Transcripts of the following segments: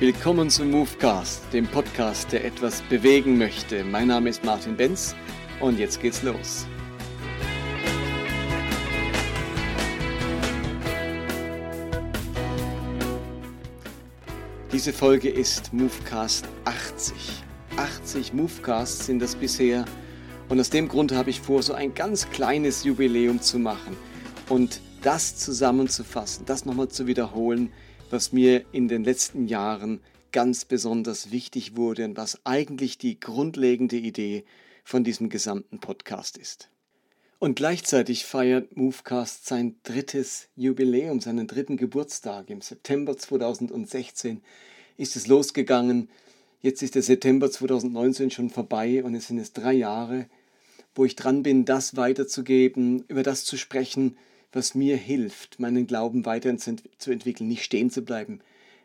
Willkommen zum Movecast, dem Podcast, der etwas bewegen möchte. Mein Name ist Martin Benz und jetzt geht's los. Diese Folge ist Movecast 80. 80 Movecasts sind das bisher und aus dem Grund habe ich vor, so ein ganz kleines Jubiläum zu machen und das zusammenzufassen, das nochmal zu wiederholen, was mir in den letzten Jahren ganz besonders wichtig wurde und was eigentlich die grundlegende Idee von diesem gesamten Podcast ist. Und gleichzeitig feiert Movecast sein drittes Jubiläum, seinen dritten Geburtstag. Im September 2016 ist es losgegangen. Jetzt ist der September 2019 schon vorbei und es sind es drei Jahre, wo ich dran bin, das weiterzugeben, über das zu sprechen, was mir hilft, meinen Glauben weiterzuentwickeln, nicht stehen zu bleiben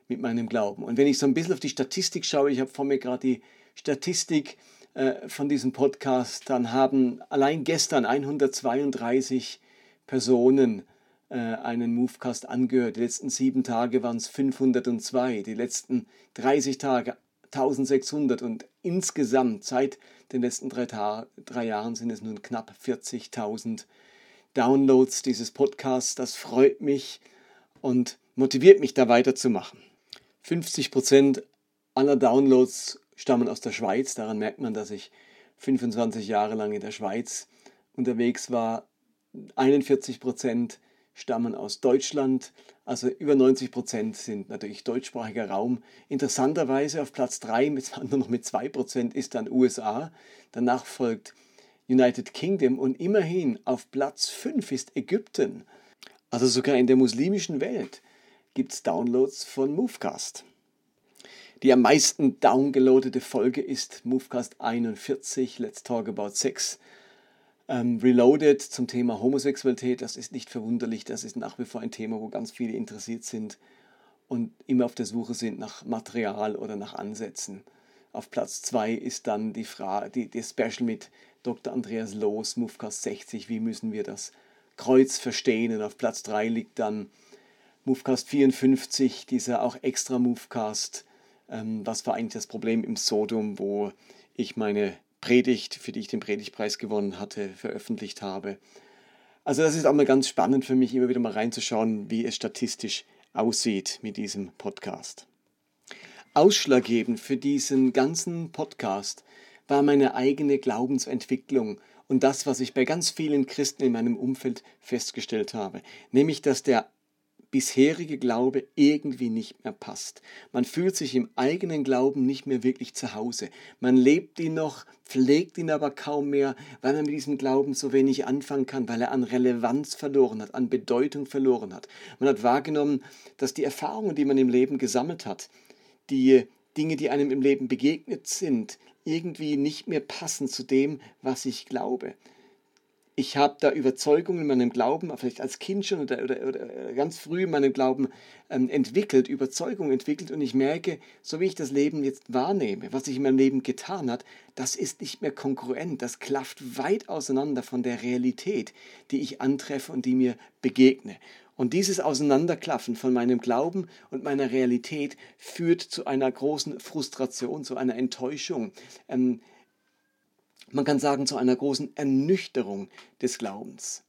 mit meinem Glauben. Und wenn ich so ein bisschen auf die Statistik schaue, ich habe vor mir gerade die Statistik äh, von diesem Podcast, dann haben allein gestern 132 Personen äh, einen Movecast angehört. Die letzten sieben Tage waren es 502, die letzten 30 Tage 1600 und insgesamt seit den letzten drei, drei Jahren sind es nun knapp 40.000 Downloads dieses Podcasts. Das freut mich und motiviert mich da weiterzumachen. 50 Prozent aller Downloads stammen aus der Schweiz. Daran merkt man, dass ich 25 Jahre lang in der Schweiz unterwegs war. 41 Prozent stammen aus Deutschland. Also über 90 Prozent sind natürlich deutschsprachiger Raum. Interessanterweise auf Platz 3, mit, nur noch mit 2 Prozent, ist dann USA. Danach folgt United Kingdom und immerhin auf Platz 5 ist Ägypten. Also sogar in der muslimischen Welt gibt es Downloads von Movecast. Die am meisten downgeloadete Folge ist Movecast 41, Let's Talk About Sex. Ähm, Reloaded zum Thema Homosexualität, das ist nicht verwunderlich, das ist nach wie vor ein Thema, wo ganz viele interessiert sind und immer auf der Suche sind nach Material oder nach Ansätzen. Auf Platz 2 ist dann die, Frage, die, die Special mit Dr. Andreas Loos, Movecast 60, wie müssen wir das Kreuz verstehen? Und auf Platz 3 liegt dann Movecast 54, dieser auch extra Movecast. Ähm, was war eigentlich das Problem im Sodom, wo ich meine Predigt, für die ich den Predigtpreis gewonnen hatte, veröffentlicht habe. Also das ist auch mal ganz spannend für mich, immer wieder mal reinzuschauen, wie es statistisch aussieht mit diesem Podcast. Ausschlaggebend für diesen ganzen Podcast war meine eigene Glaubensentwicklung und das, was ich bei ganz vielen Christen in meinem Umfeld festgestellt habe, nämlich dass der bisherige Glaube irgendwie nicht mehr passt. Man fühlt sich im eigenen Glauben nicht mehr wirklich zu Hause. Man lebt ihn noch, pflegt ihn aber kaum mehr, weil man mit diesem Glauben so wenig anfangen kann, weil er an Relevanz verloren hat, an Bedeutung verloren hat. Man hat wahrgenommen, dass die Erfahrungen, die man im Leben gesammelt hat, die Dinge, die einem im Leben begegnet sind, irgendwie nicht mehr passen zu dem, was ich glaube. Ich habe da Überzeugungen in meinem Glauben, vielleicht als Kind schon oder, oder, oder ganz früh in meinem Glauben ähm, entwickelt, Überzeugungen entwickelt und ich merke, so wie ich das Leben jetzt wahrnehme, was sich in meinem Leben getan hat, das ist nicht mehr konkurrent, das klafft weit auseinander von der Realität, die ich antreffe und die mir begegne. Und dieses Auseinanderklaffen von meinem Glauben und meiner Realität führt zu einer großen Frustration, zu einer Enttäuschung. Ähm, man kann sagen, zu einer großen Ernüchterung des Glaubens.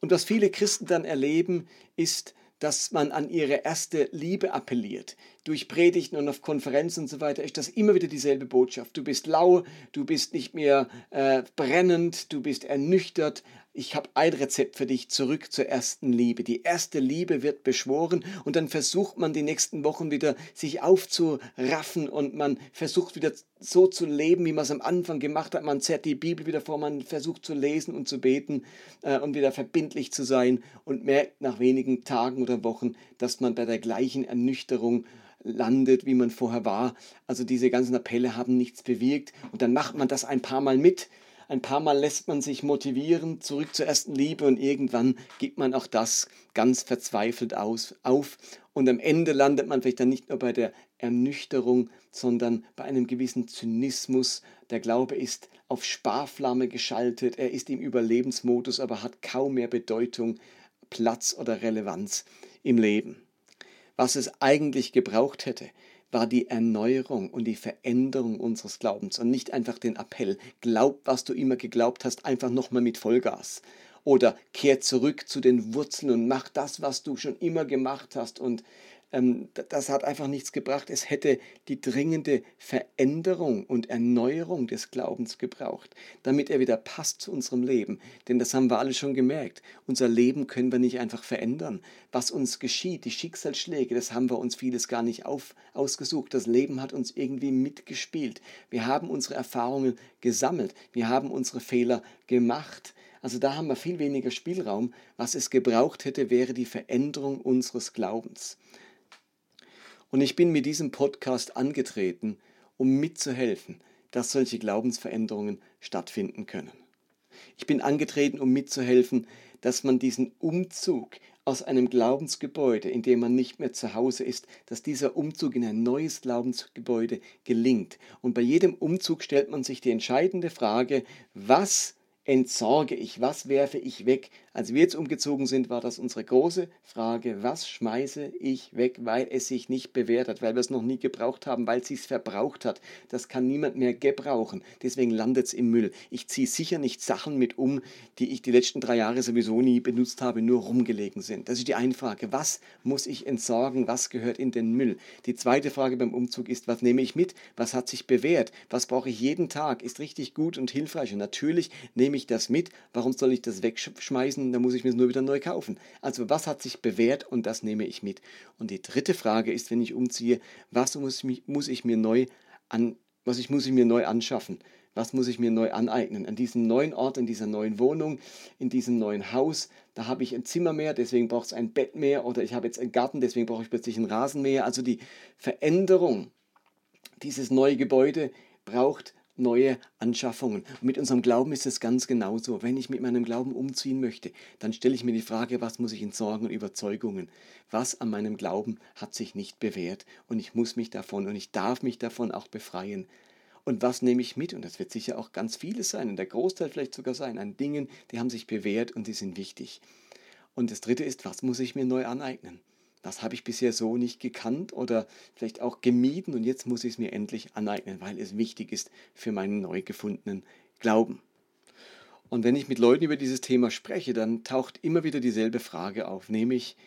Und was viele Christen dann erleben, ist, dass man an ihre erste Liebe appelliert. Durch Predigten und auf Konferenzen und so weiter ist das immer wieder dieselbe Botschaft. Du bist lau, du bist nicht mehr äh, brennend, du bist ernüchtert, ich habe ein Rezept für dich zurück zur ersten Liebe. Die erste Liebe wird beschworen und dann versucht man die nächsten Wochen wieder sich aufzuraffen und man versucht wieder so zu leben, wie man es am Anfang gemacht hat. Man zerrt die Bibel wieder vor, man versucht zu lesen und zu beten äh, und wieder verbindlich zu sein und merkt nach wenigen Tagen oder Wochen, dass man bei der gleichen Ernüchterung landet, wie man vorher war. Also diese ganzen Appelle haben nichts bewirkt und dann macht man das ein paar Mal mit ein paar Mal lässt man sich motivieren, zurück zur ersten Liebe und irgendwann gibt man auch das ganz verzweifelt aus, auf. Und am Ende landet man vielleicht dann nicht nur bei der Ernüchterung, sondern bei einem gewissen Zynismus. Der Glaube ist auf Sparflamme geschaltet, er ist im Überlebensmodus, aber hat kaum mehr Bedeutung, Platz oder Relevanz im Leben. Was es eigentlich gebraucht hätte, war die Erneuerung und die Veränderung unseres Glaubens und nicht einfach den Appell, glaub, was du immer geglaubt hast, einfach nochmal mit Vollgas. Oder kehr zurück zu den Wurzeln und mach das, was du schon immer gemacht hast und das hat einfach nichts gebracht. Es hätte die dringende Veränderung und Erneuerung des Glaubens gebraucht, damit er wieder passt zu unserem Leben. Denn das haben wir alle schon gemerkt. Unser Leben können wir nicht einfach verändern. Was uns geschieht, die Schicksalsschläge, das haben wir uns vieles gar nicht auf, ausgesucht. Das Leben hat uns irgendwie mitgespielt. Wir haben unsere Erfahrungen gesammelt. Wir haben unsere Fehler gemacht. Also da haben wir viel weniger Spielraum. Was es gebraucht hätte, wäre die Veränderung unseres Glaubens. Und ich bin mit diesem Podcast angetreten, um mitzuhelfen, dass solche Glaubensveränderungen stattfinden können. Ich bin angetreten, um mitzuhelfen, dass man diesen Umzug aus einem Glaubensgebäude, in dem man nicht mehr zu Hause ist, dass dieser Umzug in ein neues Glaubensgebäude gelingt. Und bei jedem Umzug stellt man sich die entscheidende Frage, was entsorge ich, was werfe ich weg? Als wir jetzt umgezogen sind, war das unsere große Frage, was schmeiße ich weg, weil es sich nicht bewährt hat, weil wir es noch nie gebraucht haben, weil es sich verbraucht hat. Das kann niemand mehr gebrauchen. Deswegen landet es im Müll. Ich ziehe sicher nicht Sachen mit um, die ich die letzten drei Jahre sowieso nie benutzt habe, nur rumgelegen sind. Das ist die eine Frage. Was muss ich entsorgen? Was gehört in den Müll? Die zweite Frage beim Umzug ist, was nehme ich mit? Was hat sich bewährt? Was brauche ich jeden Tag? Ist richtig gut und hilfreich. Und natürlich nehme nehme ich das mit? Warum soll ich das wegschmeißen? Da muss ich mir es nur wieder neu kaufen. Also was hat sich bewährt und das nehme ich mit. Und die dritte Frage ist, wenn ich umziehe, was muss, mich, muss ich mir neu an, was ich, muss ich mir neu anschaffen? Was muss ich mir neu aneignen? An diesem neuen Ort, in dieser neuen Wohnung, in diesem neuen Haus, da habe ich ein Zimmer mehr, deswegen braucht es ein Bett mehr oder ich habe jetzt einen Garten, deswegen brauche ich plötzlich einen Rasen mehr. Also die Veränderung dieses neue Gebäude braucht neue Anschaffungen. Und mit unserem Glauben ist es ganz genauso. Wenn ich mit meinem Glauben umziehen möchte, dann stelle ich mir die Frage, was muss ich entsorgen und Überzeugungen? Was an meinem Glauben hat sich nicht bewährt und ich muss mich davon und ich darf mich davon auch befreien. Und was nehme ich mit? Und das wird sicher auch ganz vieles sein und der Großteil vielleicht sogar sein an Dingen, die haben sich bewährt und die sind wichtig. Und das Dritte ist, was muss ich mir neu aneignen? Das habe ich bisher so nicht gekannt oder vielleicht auch gemieden und jetzt muss ich es mir endlich aneignen, weil es wichtig ist für meinen neu gefundenen Glauben. Und wenn ich mit Leuten über dieses Thema spreche, dann taucht immer wieder dieselbe Frage auf, nämlich,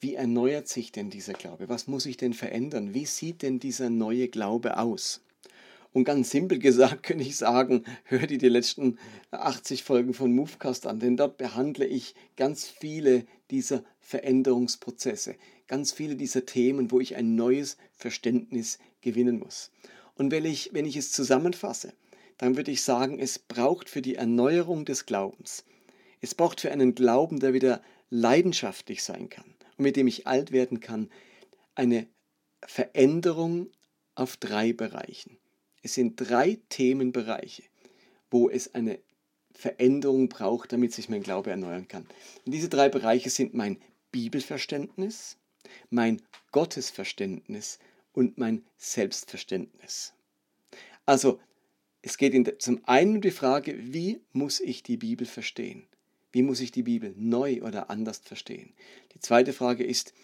wie erneuert sich denn dieser Glaube? Was muss ich denn verändern? Wie sieht denn dieser neue Glaube aus? Und ganz simpel gesagt könnte ich sagen, hör dir die letzten 80 Folgen von Movecast an, denn dort behandle ich ganz viele dieser Veränderungsprozesse, ganz viele dieser Themen, wo ich ein neues Verständnis gewinnen muss. Und wenn ich, wenn ich es zusammenfasse, dann würde ich sagen, es braucht für die Erneuerung des Glaubens, es braucht für einen Glauben, der wieder leidenschaftlich sein kann und mit dem ich alt werden kann, eine Veränderung auf drei Bereichen. Es sind drei Themenbereiche, wo es eine Veränderung braucht, damit sich mein Glaube erneuern kann. Und diese drei Bereiche sind mein Bibelverständnis, mein Gottesverständnis und mein Selbstverständnis. Also, es geht in, zum einen um die Frage, wie muss ich die Bibel verstehen? Wie muss ich die Bibel neu oder anders verstehen? Die zweite Frage ist,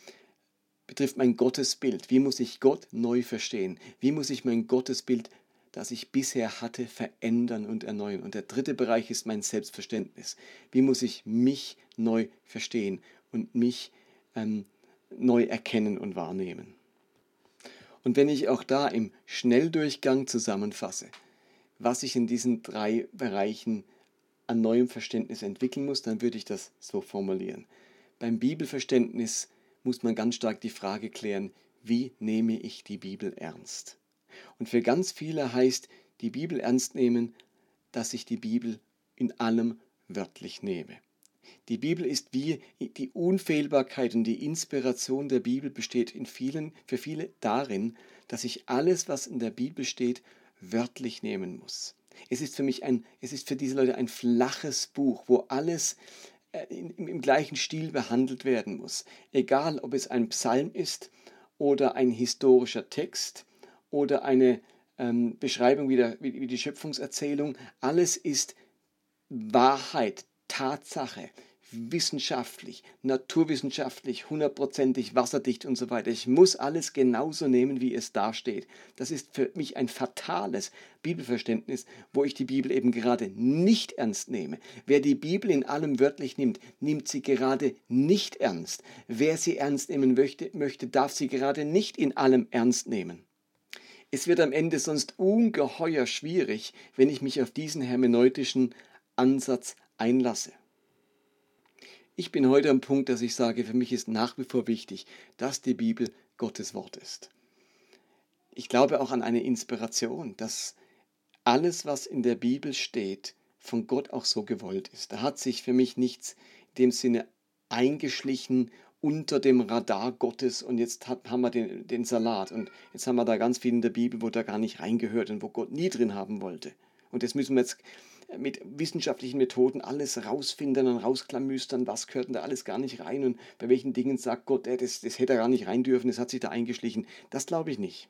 betrifft mein Gottesbild. Wie muss ich Gott neu verstehen? Wie muss ich mein Gottesbild das ich bisher hatte, verändern und erneuern. Und der dritte Bereich ist mein Selbstverständnis. Wie muss ich mich neu verstehen und mich ähm, neu erkennen und wahrnehmen? Und wenn ich auch da im Schnelldurchgang zusammenfasse, was ich in diesen drei Bereichen an neuem Verständnis entwickeln muss, dann würde ich das so formulieren. Beim Bibelverständnis muss man ganz stark die Frage klären, wie nehme ich die Bibel ernst? Und für ganz viele heißt die Bibel ernst nehmen, dass ich die Bibel in allem wörtlich nehme. Die Bibel ist wie die Unfehlbarkeit und die Inspiration der Bibel besteht in vielen, für viele darin, dass ich alles, was in der Bibel steht, wörtlich nehmen muss. Es ist für mich ein, es ist für diese Leute ein flaches Buch, wo alles äh, im gleichen Stil behandelt werden muss. Egal, ob es ein Psalm ist oder ein historischer Text, oder eine ähm, Beschreibung wie, der, wie, wie die Schöpfungserzählung. Alles ist Wahrheit, Tatsache, wissenschaftlich, naturwissenschaftlich, hundertprozentig wasserdicht und so weiter. Ich muss alles genauso nehmen, wie es da steht. Das ist für mich ein fatales Bibelverständnis, wo ich die Bibel eben gerade nicht ernst nehme. Wer die Bibel in allem wörtlich nimmt, nimmt sie gerade nicht ernst. Wer sie ernst nehmen möchte, möchte darf sie gerade nicht in allem ernst nehmen. Es wird am Ende sonst ungeheuer schwierig, wenn ich mich auf diesen hermeneutischen Ansatz einlasse. Ich bin heute am Punkt, dass ich sage, für mich ist nach wie vor wichtig, dass die Bibel Gottes Wort ist. Ich glaube auch an eine Inspiration, dass alles, was in der Bibel steht, von Gott auch so gewollt ist. Da hat sich für mich nichts in dem Sinne eingeschlichen unter dem Radar Gottes und jetzt hat, haben wir den, den Salat und jetzt haben wir da ganz viel in der Bibel, wo da gar nicht reingehört und wo Gott nie drin haben wollte. Und das müssen wir jetzt mit wissenschaftlichen Methoden alles rausfinden und rausklamüstern, was gehört denn da alles gar nicht rein und bei welchen Dingen sagt Gott, äh, das, das hätte er gar nicht rein dürfen, das hat sich da eingeschlichen. Das glaube ich nicht.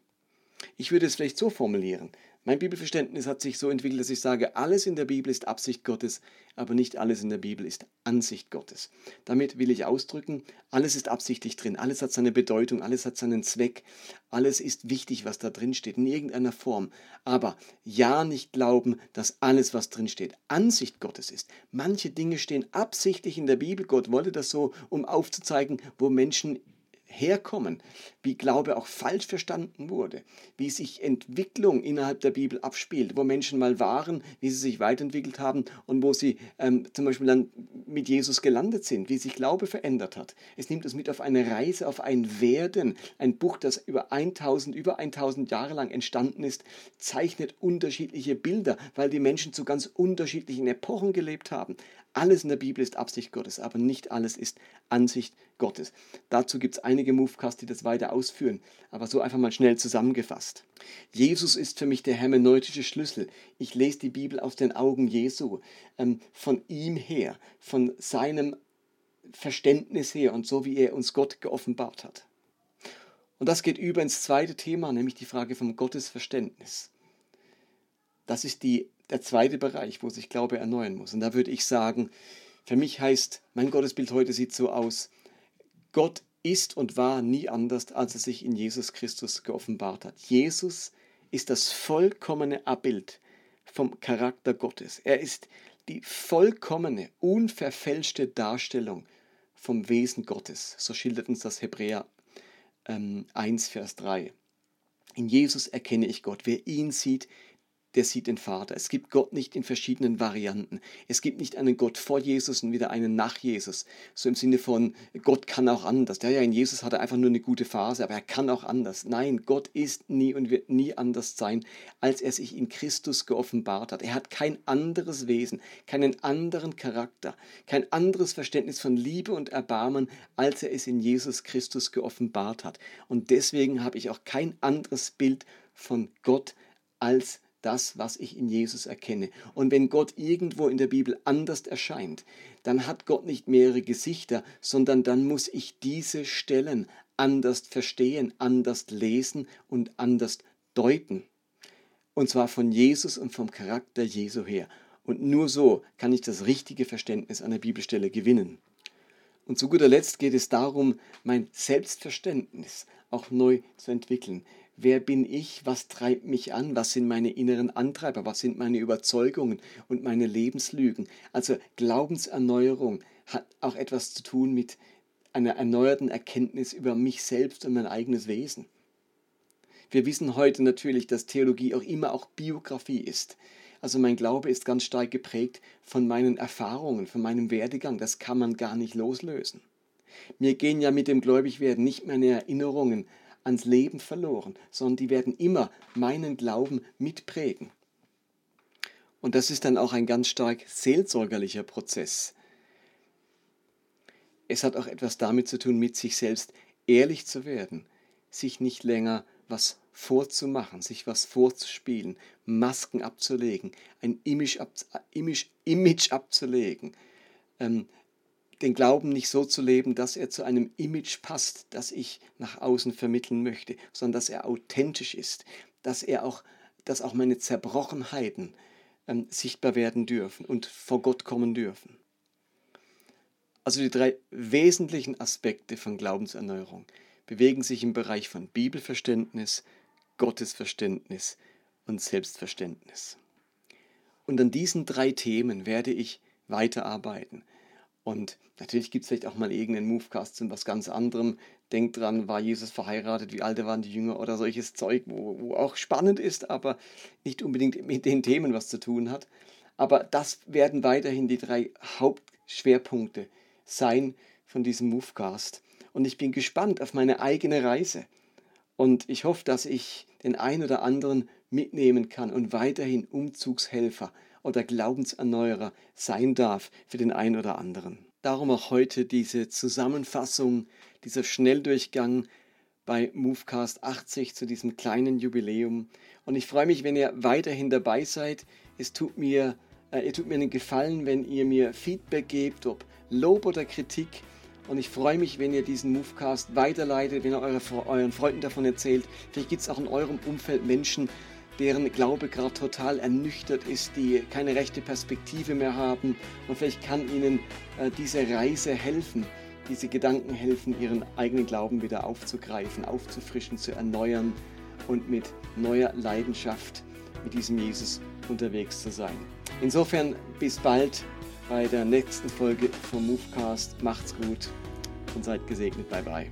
Ich würde es vielleicht so formulieren. Mein Bibelverständnis hat sich so entwickelt, dass ich sage, alles in der Bibel ist Absicht Gottes, aber nicht alles in der Bibel ist Ansicht Gottes. Damit will ich ausdrücken, alles ist absichtlich drin, alles hat seine Bedeutung, alles hat seinen Zweck, alles ist wichtig, was da drin steht, in irgendeiner Form. Aber ja nicht glauben, dass alles, was drin steht, Ansicht Gottes ist. Manche Dinge stehen absichtlich in der Bibel. Gott wollte das so, um aufzuzeigen, wo Menschen herkommen, wie Glaube auch falsch verstanden wurde, wie sich Entwicklung innerhalb der Bibel abspielt, wo Menschen mal waren, wie sie sich weiterentwickelt haben und wo sie ähm, zum Beispiel dann mit Jesus gelandet sind, wie sich Glaube verändert hat. Es nimmt uns mit auf eine Reise, auf ein Werden. Ein Buch, das über 1000, über 1000 Jahre lang entstanden ist, zeichnet unterschiedliche Bilder, weil die Menschen zu ganz unterschiedlichen Epochen gelebt haben. Alles in der Bibel ist Absicht Gottes, aber nicht alles ist Ansicht Gottes. Dazu gibt es einige Movecasts, die das weiter ausführen, aber so einfach mal schnell zusammengefasst. Jesus ist für mich der hermeneutische Schlüssel. Ich lese die Bibel aus den Augen Jesu, ähm, von ihm her, von seinem Verständnis her und so wie er uns Gott geoffenbart hat. Und das geht über ins zweite Thema, nämlich die Frage vom Gottesverständnis. Das ist die der zweite Bereich, wo sich Glaube erneuern muss. Und da würde ich sagen, für mich heißt, mein Gottesbild heute sieht so aus, Gott ist und war nie anders, als er sich in Jesus Christus geoffenbart hat. Jesus ist das vollkommene Abbild vom Charakter Gottes. Er ist die vollkommene, unverfälschte Darstellung vom Wesen Gottes. So schildert uns das Hebräer ähm, 1, Vers 3. In Jesus erkenne ich Gott. Wer ihn sieht, der sieht den Vater. Es gibt Gott nicht in verschiedenen Varianten. Es gibt nicht einen Gott vor Jesus und wieder einen nach Jesus. So im Sinne von, Gott kann auch anders. Der ja in Jesus hat er einfach nur eine gute Phase, aber er kann auch anders. Nein, Gott ist nie und wird nie anders sein, als er sich in Christus geoffenbart hat. Er hat kein anderes Wesen, keinen anderen Charakter, kein anderes Verständnis von Liebe und Erbarmen, als er es in Jesus Christus geoffenbart hat. Und deswegen habe ich auch kein anderes Bild von Gott als das, was ich in Jesus erkenne. Und wenn Gott irgendwo in der Bibel anders erscheint, dann hat Gott nicht mehrere Gesichter, sondern dann muss ich diese Stellen anders verstehen, anders lesen und anders deuten. Und zwar von Jesus und vom Charakter Jesu her. Und nur so kann ich das richtige Verständnis an der Bibelstelle gewinnen. Und zu guter Letzt geht es darum, mein Selbstverständnis auch neu zu entwickeln. Wer bin ich? Was treibt mich an? Was sind meine inneren Antreiber? Was sind meine Überzeugungen und meine Lebenslügen? Also Glaubenserneuerung hat auch etwas zu tun mit einer erneuerten Erkenntnis über mich selbst und mein eigenes Wesen. Wir wissen heute natürlich, dass Theologie auch immer auch Biografie ist. Also mein Glaube ist ganz stark geprägt von meinen Erfahrungen, von meinem Werdegang. Das kann man gar nicht loslösen. Mir gehen ja mit dem Gläubigwerden nicht meine Erinnerungen ans Leben verloren, sondern die werden immer meinen Glauben mitprägen. Und das ist dann auch ein ganz stark seelsorgerlicher Prozess. Es hat auch etwas damit zu tun, mit sich selbst ehrlich zu werden, sich nicht länger was vorzumachen, sich was vorzuspielen, Masken abzulegen, ein Image, ab, Image, Image abzulegen, ähm, den Glauben nicht so zu leben, dass er zu einem Image passt, das ich nach außen vermitteln möchte, sondern dass er authentisch ist, dass er auch, dass auch meine Zerbrochenheiten ähm, sichtbar werden dürfen und vor Gott kommen dürfen. Also die drei wesentlichen Aspekte von Glaubenserneuerung bewegen sich im Bereich von Bibelverständnis, Gottesverständnis und Selbstverständnis. Und an diesen drei Themen werde ich weiterarbeiten. Und natürlich gibt es vielleicht auch mal irgendeinen Movecast zu was ganz anderem. Denkt dran, war Jesus verheiratet, wie alt waren die Jünger oder solches Zeug, wo, wo auch spannend ist, aber nicht unbedingt mit den Themen was zu tun hat. Aber das werden weiterhin die drei Hauptschwerpunkte sein von diesem Movecast. Und ich bin gespannt auf meine eigene Reise. Und ich hoffe, dass ich den einen oder anderen mitnehmen kann und weiterhin Umzugshelfer oder Glaubenserneuerer sein darf für den einen oder anderen. Darum auch heute diese Zusammenfassung, dieser Schnelldurchgang bei Movecast 80 zu diesem kleinen Jubiläum. Und ich freue mich, wenn ihr weiterhin dabei seid. Es tut mir, äh, ihr tut mir einen Gefallen, wenn ihr mir Feedback gebt, ob Lob oder Kritik. Und ich freue mich, wenn ihr diesen Movecast weiterleitet, wenn ihr eure, euren Freunden davon erzählt. Vielleicht gibt es auch in eurem Umfeld Menschen, deren Glaube gerade total ernüchtert ist, die keine rechte Perspektive mehr haben. Und vielleicht kann ihnen äh, diese Reise helfen, diese Gedanken helfen, ihren eigenen Glauben wieder aufzugreifen, aufzufrischen, zu erneuern und mit neuer Leidenschaft mit diesem Jesus unterwegs zu sein. Insofern bis bald bei der nächsten Folge vom Movecast. Macht's gut und seid gesegnet. Bye bye.